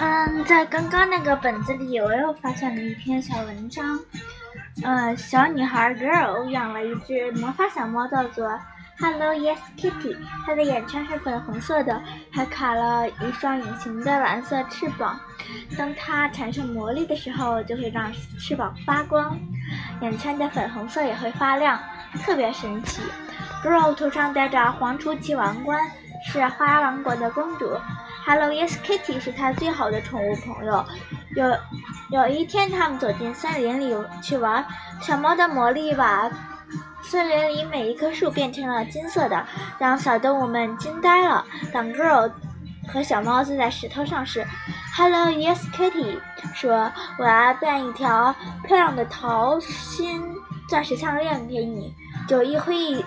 嗯，在刚刚那个本子里，我又发现了一篇小文章。呃，小女孩 girl 养了一只魔法小猫，叫做 Hello Yes Kitty。它的眼圈是粉红色的，还卡了一双隐形的蓝色翅膀。当它产生魔力的时候，就会让翅膀发光，眼圈的粉红色也会发亮，特别神奇。girl 头上戴着黄楚奇王冠，是花王国的公主。Hello Yes Kitty 是它最好的宠物朋友。有有一天，他们走进森林里去玩，小猫的魔力把森林里每一棵树变成了金色的，让小动物们惊呆了。当 Girl 和小猫坐在石头上时，Hello Yes Kitty 说：“我要变一条漂亮的桃心钻石项链给你。”就一挥一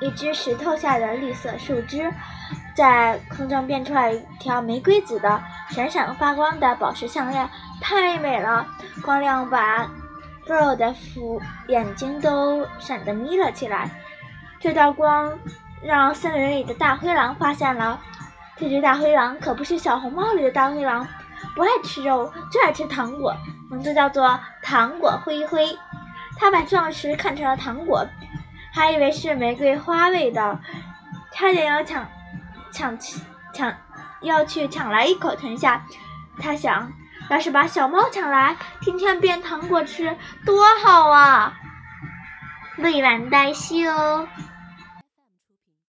一只石头下的绿色树枝。在空中变出来一条玫瑰紫的、闪闪发光的宝石项链，太美了！光亮把 girl 的福眼睛都闪得眯了起来。这道光让森林里的大灰狼发现了。这只大灰狼可不是小红帽里的大灰狼，不爱吃肉，就爱吃糖果，名字叫做糖果灰灰。他把钻石看成了糖果，还以为是玫瑰花味道，差点要抢。抢抢，要去抢来一口吞下。他想，要是把小猫抢来，天天变糖果吃，多好啊！未完待续哦。